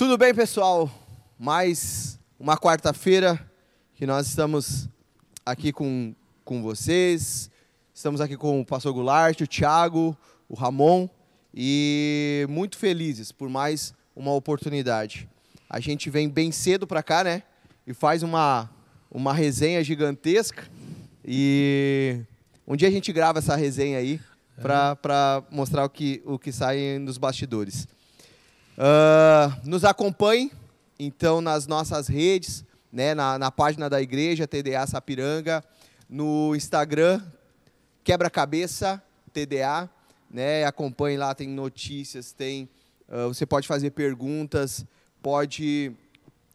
Tudo bem, pessoal? Mais uma quarta-feira que nós estamos aqui com, com vocês. Estamos aqui com o pastor Goulart, o Thiago, o Ramon e muito felizes por mais uma oportunidade. A gente vem bem cedo para cá, né? E faz uma, uma resenha gigantesca. E um dia a gente grava essa resenha aí para mostrar o que, o que sai nos bastidores. Uh, nos acompanhe, então, nas nossas redes, né, na, na página da igreja, TDA Sapiranga, no Instagram, Quebra-Cabeça, TDA, né, acompanhe lá, tem notícias, tem, uh, você pode fazer perguntas, pode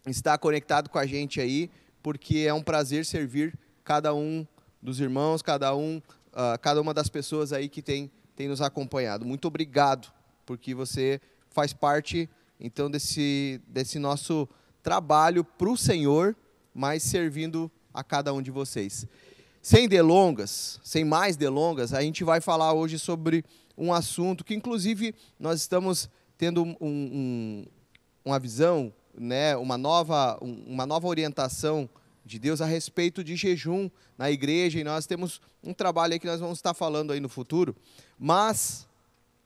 estar conectado com a gente aí, porque é um prazer servir cada um dos irmãos, cada um, uh, cada uma das pessoas aí que tem, tem nos acompanhado. Muito obrigado, porque você faz parte, então, desse, desse nosso trabalho para o Senhor, mas servindo a cada um de vocês. Sem delongas, sem mais delongas, a gente vai falar hoje sobre um assunto que, inclusive, nós estamos tendo um, um, uma visão, né, uma, nova, uma nova orientação de Deus a respeito de jejum na igreja, e nós temos um trabalho aí que nós vamos estar falando aí no futuro, mas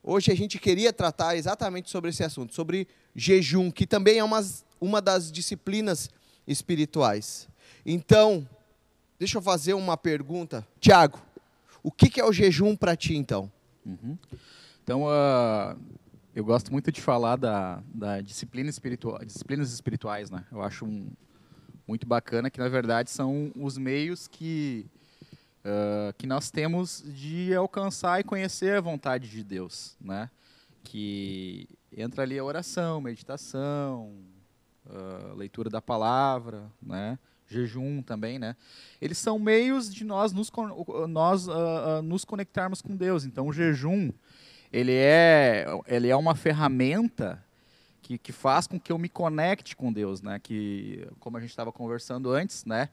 hoje a gente queria tratar exatamente sobre esse assunto, sobre jejum, que também é uma, uma das disciplinas espirituais. Então, deixa eu fazer uma pergunta. Tiago, o que, é o jejum para ti, então? Uhum. Então, uh, eu gosto muito de falar da, da disciplina espiritual, disciplinas espirituais, né? Eu acho um, muito bacana, que na verdade são os meios que, uh, que nós temos de alcançar e conhecer a vontade de Deus, né? Que entra ali a oração, meditação, uh, leitura da palavra, né? Jejum também, né? Eles são meios de nós nos, nós, uh, nos conectarmos com Deus. Então, o jejum, ele é, ele é uma ferramenta que, que faz com que eu me conecte com Deus, né? Que, como a gente estava conversando antes, né?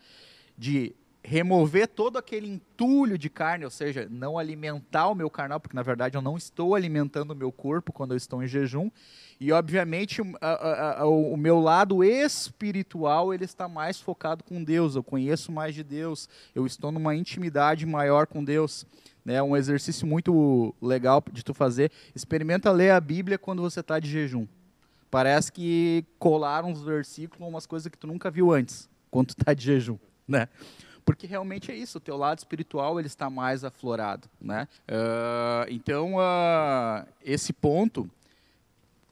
De remover todo aquele entulho de carne, ou seja, não alimentar o meu carnal, porque na verdade eu não estou alimentando o meu corpo quando eu estou em jejum. E obviamente o meu lado espiritual ele está mais focado com Deus. Eu conheço mais de Deus. Eu estou numa intimidade maior com Deus. É um exercício muito legal de tu fazer. Experimenta ler a Bíblia quando você está de jejum. Parece que colaram uns versículos, umas coisas que tu nunca viu antes, quando tu está de jejum, né? Porque realmente é isso, o teu lado espiritual ele está mais aflorado, né? Uh, então, uh, esse ponto,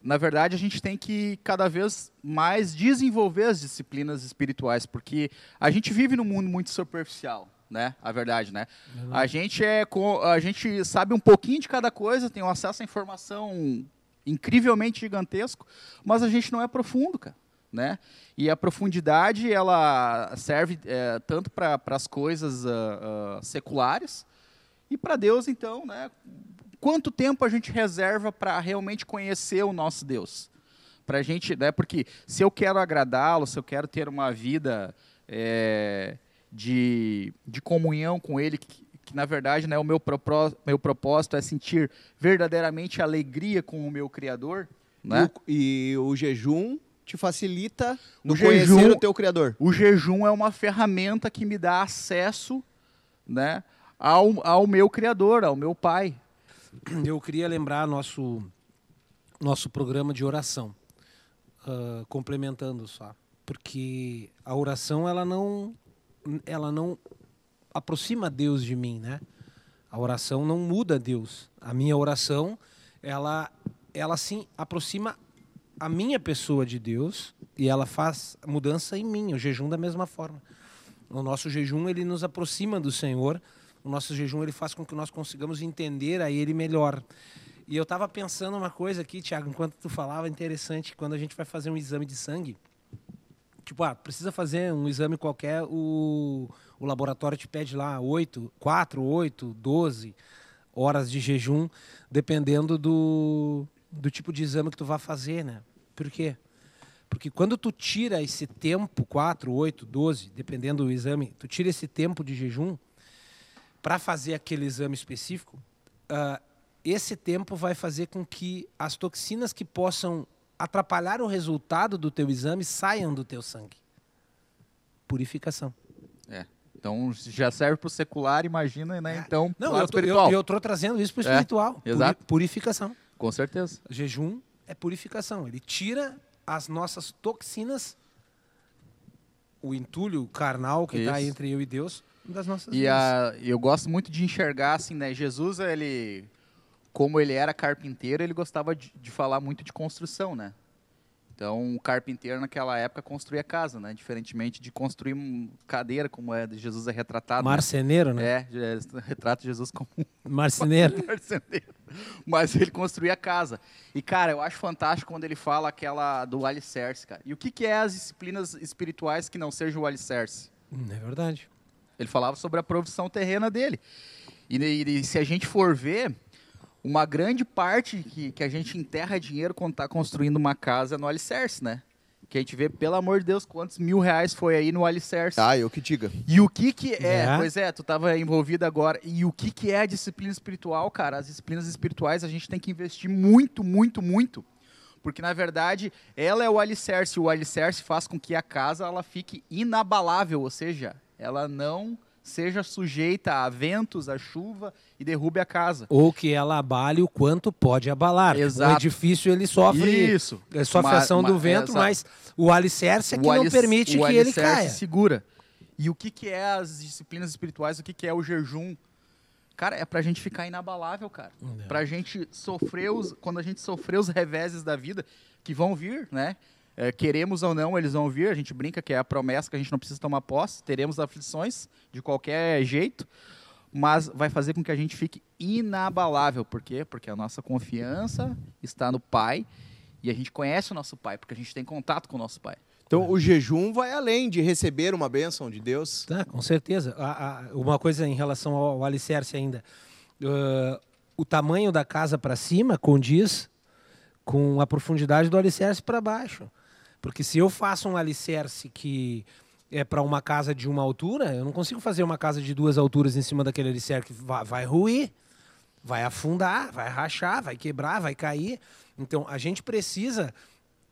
na verdade, a gente tem que cada vez mais desenvolver as disciplinas espirituais, porque a gente vive num mundo muito superficial, né? A verdade, né? A gente é a gente sabe um pouquinho de cada coisa, tem um acesso à informação incrivelmente gigantesco, mas a gente não é profundo, cara. Né? E a profundidade ela serve é, tanto para as coisas uh, uh, seculares e para Deus, então, né? Quanto tempo a gente reserva para realmente conhecer o nosso Deus? Para gente, né? Porque se eu quero agradá-lo, se eu quero ter uma vida é, de, de comunhão com Ele, que na verdade né, o meu, propó meu propósito é sentir verdadeiramente alegria com o meu Criador. Né? E, o, e o jejum te facilita no o conhecer jejum, o teu Criador. O jejum é uma ferramenta que me dá acesso né, ao, ao meu Criador, ao meu Pai. Eu queria lembrar nosso, nosso programa de oração, uh, complementando só, porque a oração ela não, ela não aproxima Deus de mim, né? A oração não muda Deus. A minha oração, ela, ela sim aproxima a minha pessoa de Deus e ela faz mudança em mim. O jejum da mesma forma. O nosso jejum ele nos aproxima do Senhor. O nosso jejum ele faz com que nós consigamos entender a Ele melhor. E eu estava pensando uma coisa aqui, Tiago, enquanto tu falava, interessante, quando a gente vai fazer um exame de sangue, tipo, ah, precisa fazer um exame qualquer, o, o laboratório te pede lá 8, 4, 8, 12 horas de jejum, dependendo do, do tipo de exame que tu vai fazer, né? Por quê? Porque quando tu tira esse tempo, 4, 8, 12, dependendo do exame, tu tira esse tempo de jejum para fazer aquele exame específico, uh, esse tempo vai fazer com que as toxinas que possam atrapalhar o resultado do teu exame saiam do teu sangue. Purificação. É. Então já serve para o secular, imagina, né? Então, Não, eu tô, eu, eu tô trazendo isso para o É, espiritual. exato. Puri- Purificação. Com certeza. Jejum é purificação. Ele tira as nossas toxinas, o entulho carnal que está entre eu e Deus, das nossas E vidas. a, eu gosto muito de enxergar assim, né? Jesus, ele, como ele era carpinteiro, ele gostava de, de falar muito de construção, né? Então, o carpinteiro naquela época construía casa, né? Diferentemente de construir cadeira, como é de Jesus é retratado. né? Marceneiro, né? É, é, retrata Jesus como Marceneiro. marceneiro. Mas ele construía casa. E, cara, eu acho fantástico quando ele fala aquela do alicerce, cara. E o que, que é as disciplinas espirituais que não sejam o alicerce? Hum, É verdade. Ele falava sobre a provisão terrena dele. E, e- e se a gente for ver, uma grande parte que, que a gente enterra dinheiro quando está construindo uma casa é no alicerce, né? Que a gente vê, pelo amor de Deus, quantos mil reais foi aí no alicerce. Ah, eu que diga. E o que que é? É. Pois é, tu estava envolvido agora. E o que que é a disciplina espiritual, cara? As disciplinas espirituais a gente tem que investir muito, muito, muito. Porque, na verdade, ela é o alicerce. O alicerce faz com que a casa ela fique inabalável, ou seja, ela não seja sujeita a ventos, a chuva e derrube a casa. Ou que ela abale o quanto pode abalar. Exato. O edifício ele sofre, Isso. ele sofre ação do vento, mas o alicerce é que não permite o que ele caia. segura. E o que, que é as disciplinas espirituais? O que, que é o jejum? Cara, é pra gente ficar inabalável, cara. É. Pra gente sofrer os. Quando a gente sofrer os reveses da vida, que vão vir, né? É, queremos ou não, eles vão vir. A gente brinca que é a promessa que a gente não precisa tomar posse. Teremos aflições de qualquer jeito. Mas vai fazer com que a gente fique inabalável. Por quê? Porque a nossa confiança está no Pai. E a gente conhece o nosso Pai, porque a gente tem contato com o nosso Pai. Então, o jejum vai além de receber uma bênção de Deus. Tá, com certeza. A- a- uma coisa em relação ao, ao alicerce ainda. Ah, o tamanho da casa para cima condiz com a profundidade do alicerce para baixo. Porque se eu faço um alicerce que é para uma casa de uma altura, eu não consigo fazer uma casa de duas alturas em cima daquele alicerce que vai, vai ruir, vai afundar, vai rachar, vai quebrar, vai cair. Então a gente precisa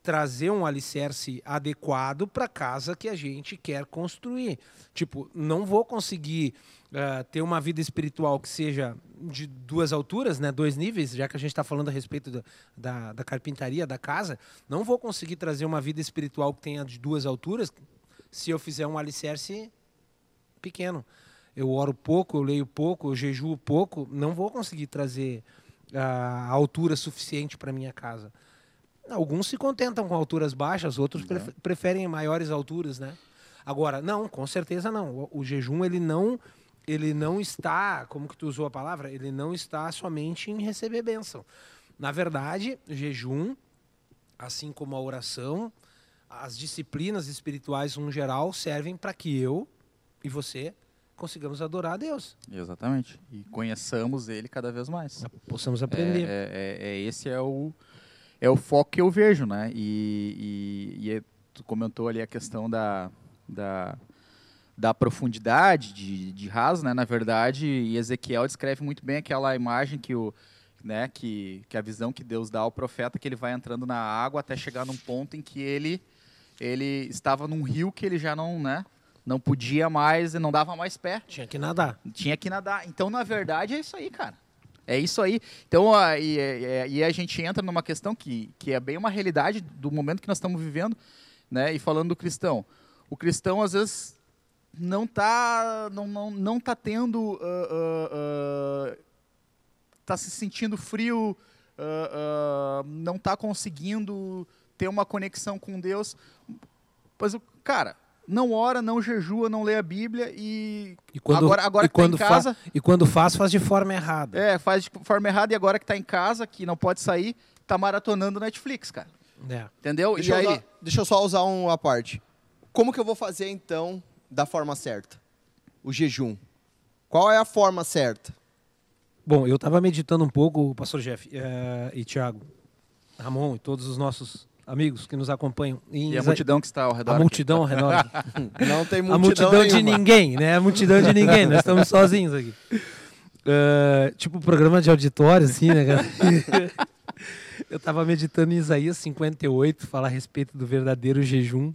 trazer um alicerce adequado para a casa que a gente quer construir. Tipo, não vou conseguir ah, ter uma vida espiritual que seja de duas alturas, né, dois níveis, já que a gente está falando a respeito da, da, da carpintaria da casa, não vou conseguir trazer uma vida espiritual que tenha de duas alturas se eu fizer um alicerce pequeno. Eu oro pouco, eu leio pouco, eu jejuo pouco, não vou conseguir trazer a altura suficiente para minha casa. Alguns se contentam com alturas baixas, outros pref- preferem maiores alturas, né? Agora, não, com certeza não. O, o jejum ele não ele não está, como que tu usou a palavra? Ele não está somente em receber bênção. Na verdade, jejum, assim como a oração, as disciplinas espirituais no geral servem para que eu e você consigamos adorar a Deus, Exatamente. E conheçamos ele cada vez mais. possamos É, aprender. é- é- é- esse é o, é o foco que eu vejo, né? E, e, e é- tu comentou ali a questão da, da, da profundidade de, de raso, né? Na verdade, e Ezequiel descreve muito bem aquela imagem que o né, que, que a visão que Deus dá ao profeta que ele vai entrando na água até chegar num ponto em que ele ele estava num rio que ele já não, né, não podia mais e não dava mais pé. Tinha que nadar. Tinha que nadar. Então, na verdade, é isso aí, cara. É isso aí. Então, a, e, e- e a gente entra numa questão que, que é bem uma realidade do momento que nós estamos vivendo, né? E falando do cristão. O cristão, às vezes, não está não, não, não tá tendo... ah, ah, ah, tá se sentindo frio, ah, ah, não está conseguindo ter uma conexão com Deus. Pois, cara, não ora, não jejua, não lê a Bíblia e E quando, agora, agora e que tá quando em casa, fa- e quando faz, faz de forma errada. é, faz de forma errada e agora que tá em casa, que não pode sair, tá maratonando Netflix, cara. É. Entendeu? Deixa, e eu aí? usar- deixa eu só usar uma parte. Como que eu vou fazer, então, da forma certa? O jejum. Qual é a forma certa? Bom, eu estava meditando um pouco, Pastor Jeff eh, e Tiago, Ramon e todos os nossos amigos que nos acompanham. em E a Isa- multidão que está ao redor. a aqui. multidão ao redor. Não tem multidão, a multidão de nenhuma. ninguém, né? A multidão de ninguém. Nós estamos sozinhos aqui. Eh, tipo programa de auditório, assim, né, cara? Eu estava meditando em Isaías 58, fala a respeito do verdadeiro jejum.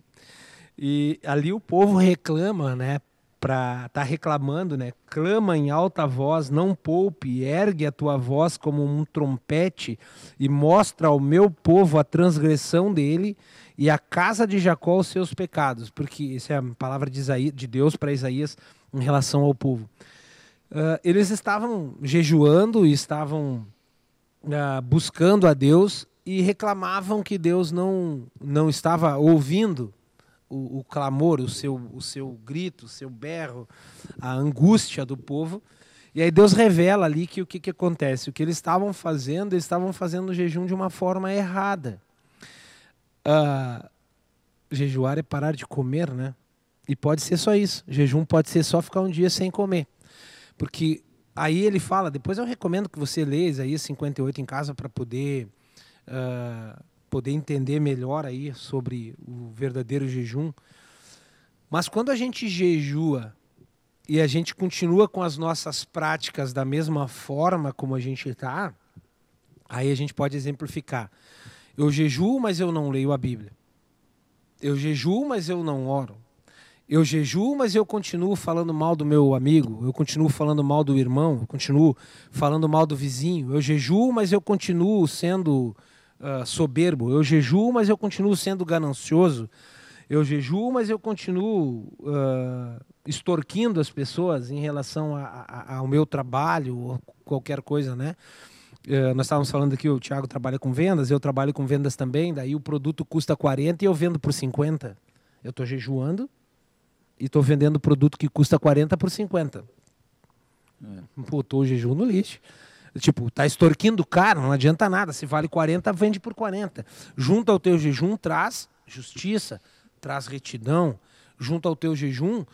E ali o povo reclama, né? Pra, tá reclamando, né? Clama em alta voz, não poupe, ergue a tua voz como um trompete e mostra ao meu povo a transgressão dele e a casa de Jacó os seus pecados, porque essa é a palavra de, Isaías, de Deus para Isaías em relação ao povo. Uh, eles estavam jejuando e estavam uh, buscando a Deus e reclamavam que Deus não, não estava ouvindo o, o, clamor, o seu, o seu grito, o seu berro, a angústia do povo. E aí Deus revela ali que o que, que acontece? O que eles estavam fazendo, eles estavam fazendo o jejum de uma forma errada. Uh, jejuar é parar de comer, né? E pode ser só isso. Jejum pode ser só ficar um dia sem comer. Porque aí ele fala, depois eu recomendo que você leia Isaías 58 em casa para poder uh, poder entender melhor aí sobre o verdadeiro jejum. Mas quando a gente jejua e a gente continua com as nossas práticas da mesma forma como a gente está, aí a gente pode exemplificar. Eu jejuo, mas eu não leio a Bíblia. Eu jejuo, mas eu não oro. Eu jejuo, mas eu continuo falando mal do meu amigo, eu continuo falando mal do irmão, eu continuo falando mal do vizinho. Eu jejuo, mas eu continuo sendo uh, soberbo. Eu jejuo, mas eu continuo sendo ganancioso. Eu jejuo, mas eu continuo uh, extorquindo as pessoas em relação a, a, ao meu trabalho ou qualquer coisa, né? Uh, nós estávamos falando aqui, o Thiago trabalha com vendas, eu trabalho com vendas também, daí o produto custa 40 e eu vendo por 50. Eu estou jejuando, e estou vendendo produto que custa 40 por 50. É. Botou o jejum no lixo. Tipo, tá extorquindo caro, não adianta nada. Se vale 40, vende por 40. Junto ao teu jejum, traz justiça, traz retidão. Junto ao teu jejum,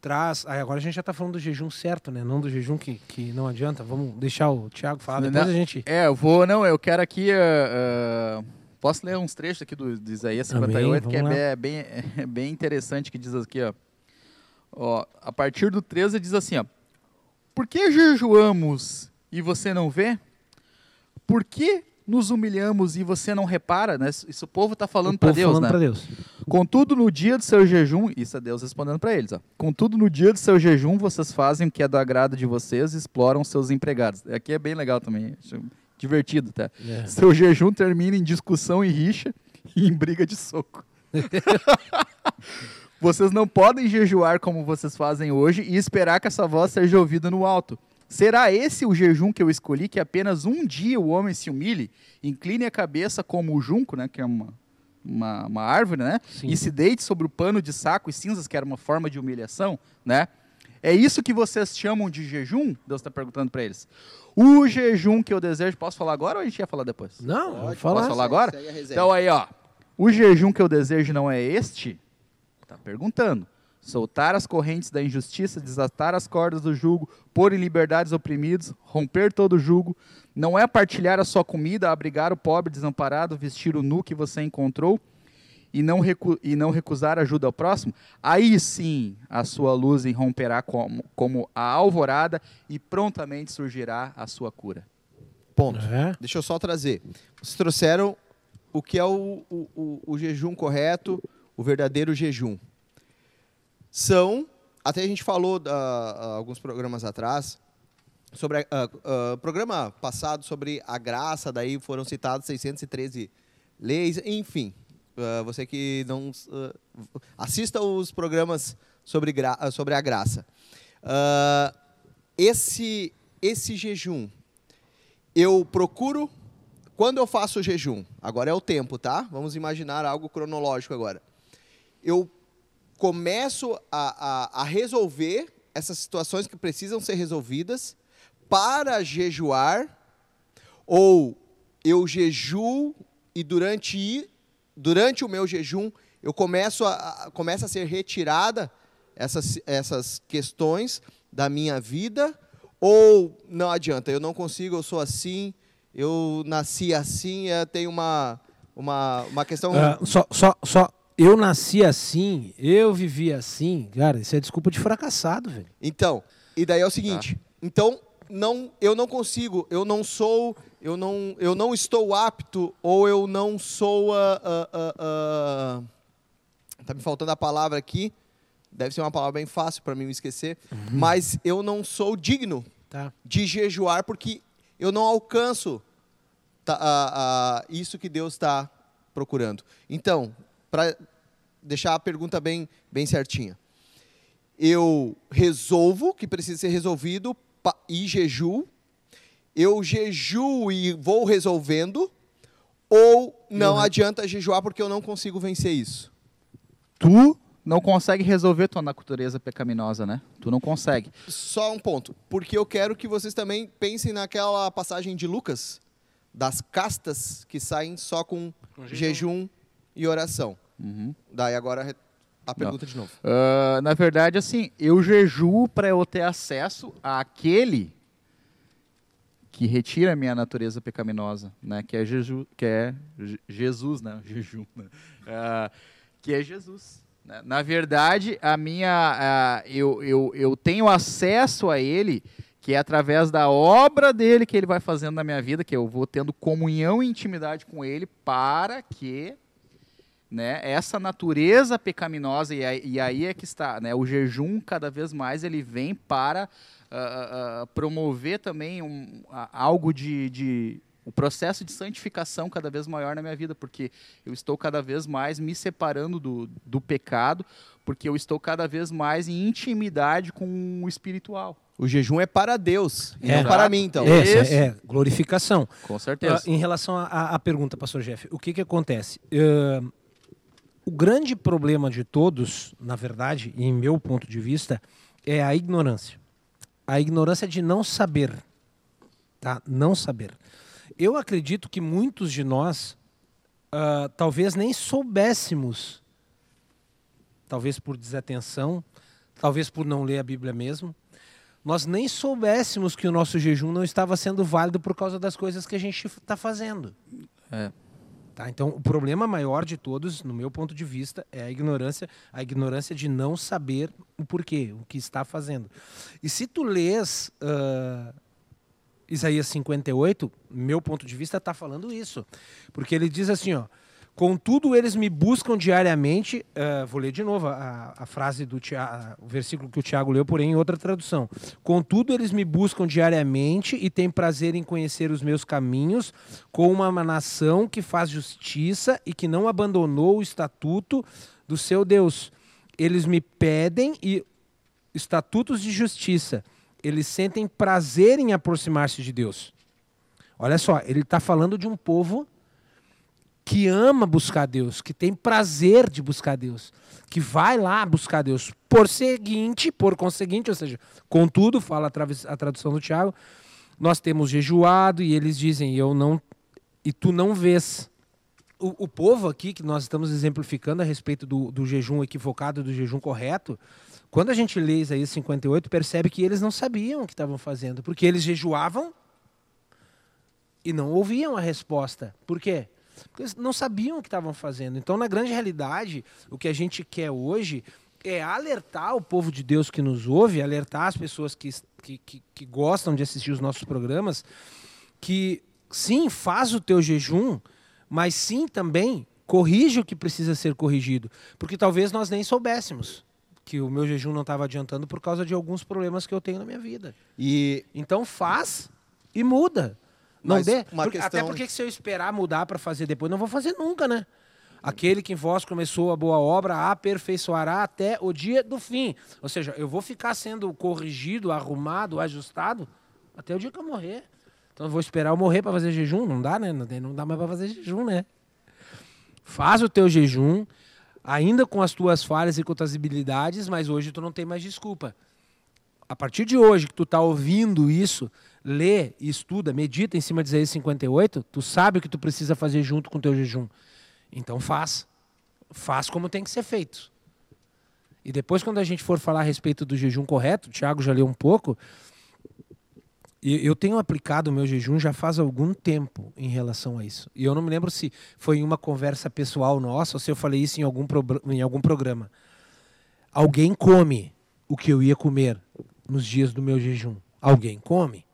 traz. Aí agora a gente já está falando do jejum certo, né? Não do jejum que, que não adianta. Vamos deixar o Thiago falar, depois não, a gente. É, eu vou. Não, eu quero aqui. Uh, uh, posso ler uns trechos aqui do, do Isaías 58, Amém, que é bem, é bem interessante, que diz aqui, ó. Ó, a partir do 13 diz assim, ó, Por que jejuamos e você não vê? Por que nos humilhamos e você não repara? Né? Isso o povo está falando para Deus, falando né? Deus. Contudo, no dia do seu jejum, isso é Deus respondendo para eles, ó. Contudo, no dia do seu jejum, vocês fazem o que é do agrado de vocês e exploram seus empregados. Aqui é bem legal também, divertido, tá? É. Seu jejum termina em discussão e rixa e em briga de soco. Vocês não podem jejuar como vocês fazem hoje e esperar que essa voz seja ouvida no alto. Será esse o jejum que eu escolhi, que apenas um dia o homem se humilhe, incline a cabeça como o junco, né, que é uma, uma, uma árvore, né, Sim. e se deite sobre o pano de saco e cinzas, que era uma forma de humilhação, né? É isso que vocês chamam de jejum? Deus está perguntando para eles. O jejum que eu desejo, posso falar agora ou a gente ia falar depois? Não, Pode, falar. Posso falar agora? Então aí, ó, o jejum que eu desejo não é este, Está perguntando. Soltar as correntes da injustiça, desatar as cordas do jugo, pôr em liberdade os oprimidos, romper todo o jugo, não é partilhar a sua comida, abrigar o pobre desamparado, vestir o nu que você encontrou e não, recu e não recusar ajuda ao próximo, aí sim a sua luz irromperá como, como a alvorada e prontamente surgirá a sua cura. Ponto. É. Deixa eu só trazer. Vocês trouxeram o que é o, o, o, o jejum correto, o verdadeiro jejum. São, até a gente falou uh, alguns programas atrás, sobre uh, uh, programa passado sobre a graça, daí foram citados 613 leis, enfim. Uh, você que não assista os programas sobre, sobre a graça. esse esse jejum eu procuro quando eu faço o jejum. Agora é o tempo, tá? Vamos imaginar algo cronológico agora eu começo a, a, a resolver essas situações que precisam ser resolvidas para jejuar, ou eu jejuo e durante, durante o meu jejum eu começo a, a, começa a ser retirada essas, essas questões da minha vida, ou não adianta, eu não consigo, eu sou assim, eu nasci assim, eu tenho uma, uma, uma questão. Uh, só, só, só eu nasci assim, eu vivi assim, cara, isso é desculpa de fracassado, velho. Então, e daí é o seguinte, ah. então, não, eu não consigo, eu não sou, eu não, eu não estou apto ou eu não sou a, a, a, tá me faltando a palavra aqui. Deve ser uma palavra bem fácil para mim me esquecer, mas eu não sou digno Tá. de jejuar porque eu não alcanço tá, a- a- isso que Deus está procurando. Então, para deixar a pergunta bem, bem certinha, eu resolvo que precisa ser resolvido e jejuo, eu jejuo e vou resolvendo, ou não Eu- adianta jejuar porque eu não consigo vencer isso. Tu não consegue resolver tua natureza pecaminosa, né? Tu não consegue. Só um ponto, porque eu quero que vocês também pensem naquela passagem de Lucas, das castas que saem só com, Com jejum. jejum. e oração. Uhum. Daí agora a pergunta de novo. Ah, na verdade, assim, eu jejuo para eu ter acesso àquele que retira a minha natureza pecaminosa, né? Que é, jeju, que é Je- Jesus, né? Jejum, né? Ah, que é Jesus. né? Na verdade, a minha, ah, eu, eu, eu tenho acesso a Ele, que é através da obra dele que Ele vai fazendo na minha vida, que eu vou tendo comunhão e intimidade com Ele, para que né, essa natureza pecaminosa e aí, e aí é que está, né, o jejum cada vez mais ele vem para ah, ah, promover também um, a- algo de, de o processo de santificação cada vez maior na minha vida, porque eu estou cada vez mais me separando do, do pecado, porque eu estou cada vez mais em intimidade com o espiritual. O jejum é para Deus, É. não para mim, então. é, Isso. é, glorificação. Com certeza. Em relação à- pergunta, pastor Jeff, o que, que acontece? Ah, o grande problema de todos, na verdade, em meu ponto de vista, é a ignorância. A ignorância de não saber. Tá? Não saber. Eu acredito que muitos de nós ah, talvez nem soubéssemos, talvez por desatenção, talvez por não ler a Bíblia mesmo, nós nem soubéssemos que o nosso jejum não estava sendo válido por causa das coisas que a gente está fazendo. É. Tá? Então, o problema maior de todos, no meu ponto de vista, é a ignorância, a ignorância de não saber o porquê, o que está fazendo. E se tu lês ah, Isaías 58, meu ponto de vista, está falando isso. Porque ele diz assim, ó, Contudo, eles me buscam diariamente. ah, vou ler de novo a, a frase do Tia- o versículo que o Tiago leu, porém em outra tradução. Contudo, eles me buscam diariamente e têm prazer em conhecer os meus caminhos, com uma nação que faz justiça e que não abandonou o estatuto do seu Deus. Eles me pedem e estatutos de justiça. Eles sentem prazer em aproximar-se de Deus. Olha só, ele está falando de um povo que ama buscar Deus, que tem prazer de buscar Deus, que vai lá buscar Deus. Por seguinte, por conseguinte, ou seja, contudo, fala a, tradução do Tiago, nós temos jejuado e eles dizem, eu não, e tu não vês. O, o povo aqui que nós estamos exemplificando a respeito do, do jejum equivocado, do jejum correto, quando a gente lê Isaías 58, percebe que eles não sabiam o que estavam fazendo, porque eles jejuavam e não ouviam a resposta. Por quê? Porque eles não sabiam o que estavam fazendo. Então, na grande realidade, o que a gente quer hoje é alertar o povo de Deus que nos ouve, alertar as pessoas que, que, que, que gostam de assistir os nossos programas, que sim, faz o teu jejum, mas sim também corrige o que precisa ser corrigido. Porque talvez nós nem soubéssemos que o meu jejum não estava adiantando por causa de alguns problemas que eu tenho na minha vida. E Então faz e muda. Não Mas dê. uma Porque- Até questão- porque se eu esperar mudar para fazer depois, não vou fazer nunca, né? Aquele que em vós começou a boa obra aperfeiçoará até o dia do fim. Ou seja, eu vou ficar sendo corrigido, arrumado, ajustado até o dia que eu morrer. Então eu vou esperar eu morrer para fazer jejum? Não dá, né? Não dá mais para fazer jejum, né? Faz o teu jejum, ainda com as tuas falhas e com as tuas habilidades, mas hoje tu não tem mais desculpa. A partir de hoje que tu tá ouvindo isso, lê, estuda, medita em cima de Isaías 58, tu sabe o que tu precisa fazer junto com o teu jejum. Então faz. Faz como tem que ser feito. E depois, quando a gente for falar a respeito do jejum correto, o Thiago já leu um pouco, eu tenho aplicado o meu jejum já faz algum tempo em relação a isso. E eu não me lembro se foi em uma conversa pessoal nossa ou se eu falei isso em algum, em algum programa. Alguém come o que eu ia comer nos dias do meu jejum. Alguém come.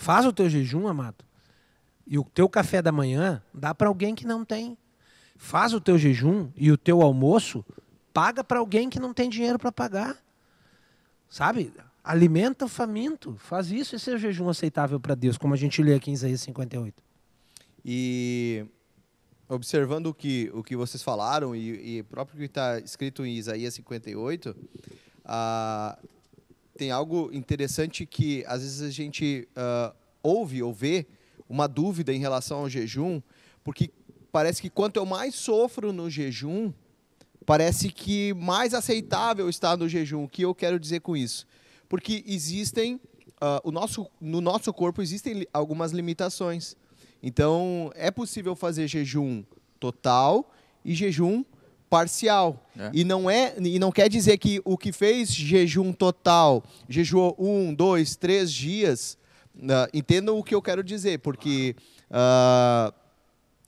Faz o teu jejum, amado. E o teu café da manhã dá para alguém que não tem. Faz o teu jejum e o teu almoço paga para alguém que não tem dinheiro para pagar. Sabe? Alimenta o faminto. Faz isso, esse é jejum aceitável para Deus, como a gente lê aqui em Isaías 58. E observando o que, o que vocês falaram e, e próprio que está escrito em Isaías 58, ah, tem algo interessante que às vezes a gente ah, ouve ou vê uma dúvida em relação ao jejum, porque parece que quanto eu mais sofro no jejum, parece que mais aceitável está no jejum. O que eu quero dizer com isso? Porque existem, uh, o nosso, no nosso corpo existem algumas limitações. Então, é possível fazer jejum total e jejum parcial. É. E, não é, e não quer dizer que o que fez jejum total, jejuou um, dois, três dias, uh, entendam o que eu quero dizer, porque uh,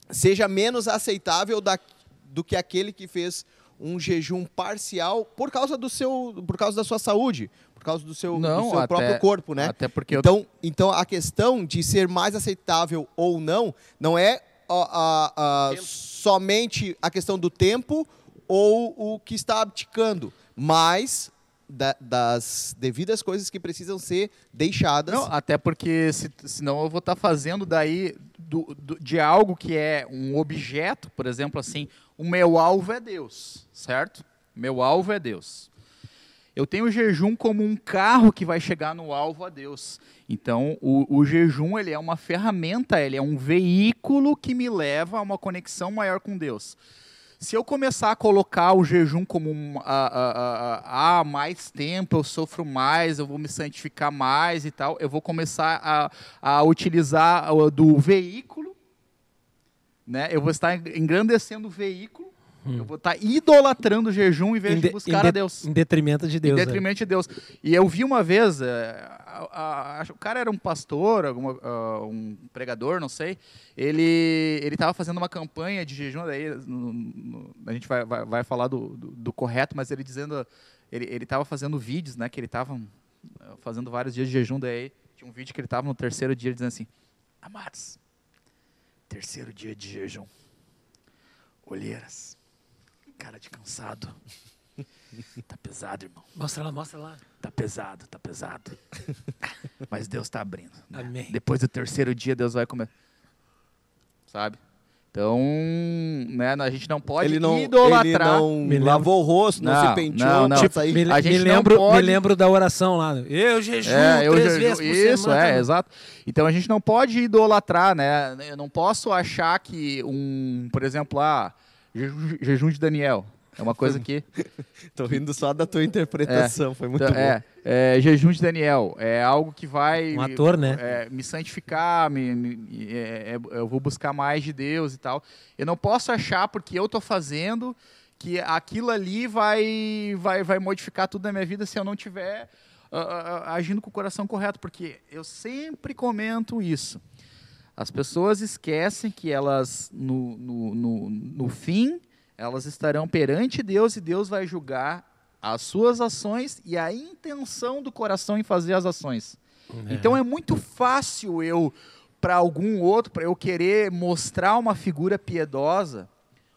seja menos aceitável da, do que aquele que fez um jejum parcial por causa do seu, por causa da sua saúde, por causa do seu, não, do seu até, próprio corpo, né? Até porque então, eu... então a questão de ser mais aceitável ou não não é a, a, a somente a questão do tempo ou o que está abdicando, mas da, das devidas coisas que precisam ser deixadas. Não, até porque se, senão eu vou estar fazendo daí do, do, de algo que é um objeto, por exemplo, assim, o meu alvo é Deus, certo? Meu alvo é Deus. Eu tenho o jejum como um carro que vai chegar no alvo a Deus. Então, o, o, jejum ele é uma ferramenta, ele é um veículo que me leva a uma conexão maior com Deus. Se eu começar a colocar o jejum como um, a, a, mais tempo, eu sofro mais, eu vou me santificar mais e tal, eu vou começar a, a utilizar do veículo, né? Eu vou estar engrandecendo o veículo Hum. Eu vou estar idolatrando o jejum em vez de, de buscar de, a Deus. Em detrimento de Deus. Em detrimento é. de Deus. E eu vi uma vez, a, a, o cara era um pastor, alguma, uh, um pregador, não sei. Ele ele estava fazendo uma campanha de jejum, daí no, no, a gente vai, vai, vai falar do, do, do, correto, mas ele dizendo, ele estava fazendo vídeos, né, que ele estava fazendo vários dias de jejum, daí tinha um vídeo que ele estava no terceiro dia dizendo assim, amados, terceiro dia de jejum, olheiras, cara de cansado. Tá pesado, irmão. Mostra lá, mostra lá. Tá pesado, tá pesado. Mas Deus tá abrindo. Né? Amém. Depois do terceiro dia, Deus vai comer. Sabe? Então, né, a gente não pode ele não, idolatrar. Ele não lavou o rosto, não, não se penteou. Não, não. Tipo, me, a gente me lembro, pode... me lembro da oração lá. Eu jejuo é, eu três vezes por Isso, semana. é, exato. Então, a gente não pode idolatrar, né? Eu não posso achar que um, por exemplo, ah, jejum de Daniel. É uma coisa que. Tô rindo só da tua interpretação, é, foi muito então, bom. É, é, jejum de Daniel. É algo que vai. Um ator, né? É, me santificar, me, me é, é, eu vou buscar mais de Deus e tal. Eu não posso achar, porque eu tô fazendo, que aquilo ali vai, vai, vai modificar tudo na minha vida se eu não tiver uh, uh, agindo com o coração correto. Porque eu sempre comento isso. As pessoas esquecem que elas, no, no, no, no fim elas estarão perante Deus e Deus vai julgar as suas ações e a intenção do coração em fazer as ações. É. Então é muito fácil eu, para algum outro, para eu querer mostrar uma figura piedosa,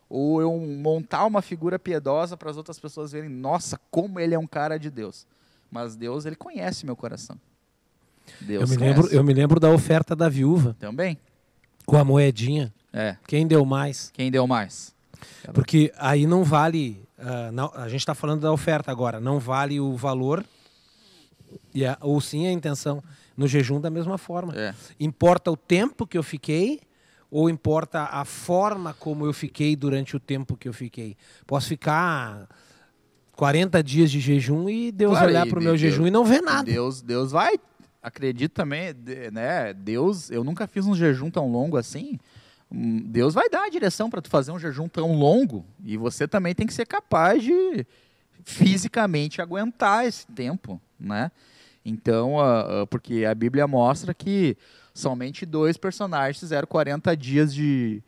ou eu montar uma figura piedosa para as outras pessoas verem, nossa, como ele é um cara de Deus. Mas Deus, ele conhece meu coração. Deus eu me lembro, eu me lembro da oferta da viúva. Também. Com a moedinha. É. Quem deu mais? Quem deu mais? Porque aí não vale. Uh, não, a gente está falando da oferta agora, não vale o valor, e a, ou sim a intenção. No jejum, da mesma forma. É. Importa o tempo que eu fiquei, ou importa a forma como eu fiquei durante o tempo que eu fiquei. Posso ficar 40 dias de jejum e Deus claro, olhar para o meu Deus, jejum e não ver nada. Deus, Deus vai. Acredito também, né? Deus, eu nunca fiz um jejum tão longo assim. Hum, Deus vai dar a direção para tu fazer um jejum tão longo e você também tem que ser capaz de fisicamente aguentar esse tempo, né? Então, uh, uh, porque a Bíblia mostra que somente dois personagens fizeram 40 dias de,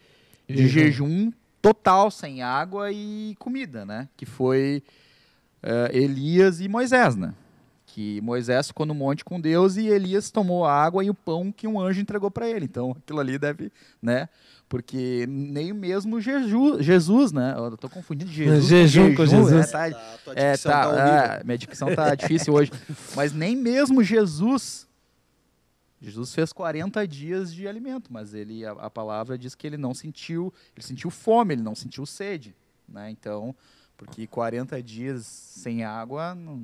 de uhum. jejum total, sem água e comida, né? Que foi uh, Elias e Moisés, né? Que Moisés ficou no monte com Deus e Elias tomou a água e o pão que um anjo entregou para ele. Então, aquilo ali deve, né? Porque nem mesmo Jeju, Jesus, né? Eu tô confundindo Jesus Jejum com jejum, Jesus. né? Tá, Tá, tua é, tá, tá é, minha dicção tá difícil hoje. Mas nem mesmo Jesus. Jesus fez 40 dias de alimento, mas ele a, a palavra diz que ele não sentiu, ele sentiu fome, ele não sentiu sede, né? Então, porque 40 dias sem água não,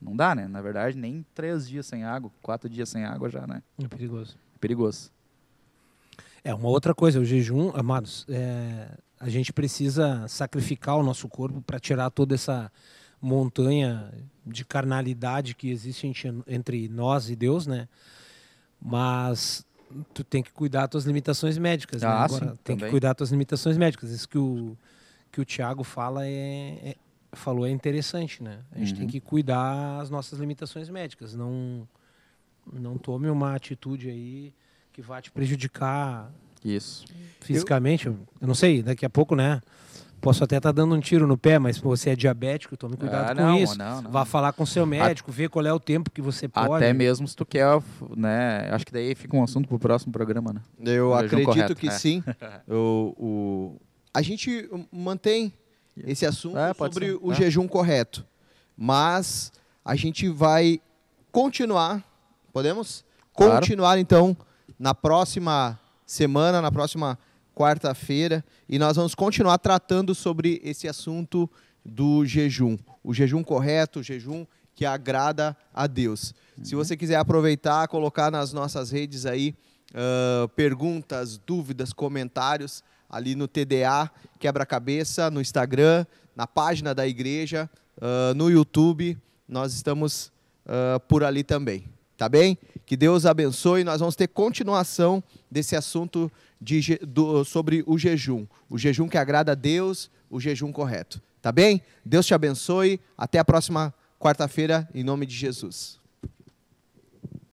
não dá, né? Na verdade, nem três dias sem água, quatro dias sem água já, né? É perigoso. Perigoso. É, uma outra coisa, o jejum, amados, é, a gente precisa sacrificar o nosso corpo para tirar toda essa montanha de carnalidade que existe entre nós e Deus, né? Mas tu tem que cuidar das tuas limitações médicas, né? Ah, Agora, sim, tem que também. cuidar das tuas limitações médicas. Isso que o que o Tiago fala é, é- falou é interessante, né? A gente tem Uhum. que cuidar as nossas limitações médicas, não não tome uma atitude aí que vá te prejudicar Isso. fisicamente. Eu, eu não sei, daqui a pouco, né? Posso até estar dando um tiro no pé, mas você é diabético, tome cuidado Ah, com não, isso. não, não. Vá falar com seu médico, ver qual é o tempo que você pode. Até mesmo se tu quer, né? Acho que daí fica um assunto pro próximo programa, né? Eu O acredito correto, que é. sim. O, o- a gente mantém esse assunto É, sobre ser, o é. jejum correto. Mas a gente vai continuar. Podemos? Claro. Continuar, então, na próxima semana, na próxima quarta-feira. E nós vamos continuar tratando sobre esse assunto do jejum. O jejum correto, o jejum que agrada a Deus. Se você quiser aproveitar, colocar nas nossas redes aí ah, perguntas, dúvidas, comentários ali no TDA Quebra-Cabeça, no Instagram, na página da igreja, ah, no YouTube. Nós estamos ah, por ali também. Tá bem? Que Deus abençoe. Nós vamos ter continuação desse assunto de do- sobre o jejum. O jejum que agrada a Deus, o jejum correto. Tá bem? Deus te abençoe. Até a próxima quarta-feira, em nome de Jesus.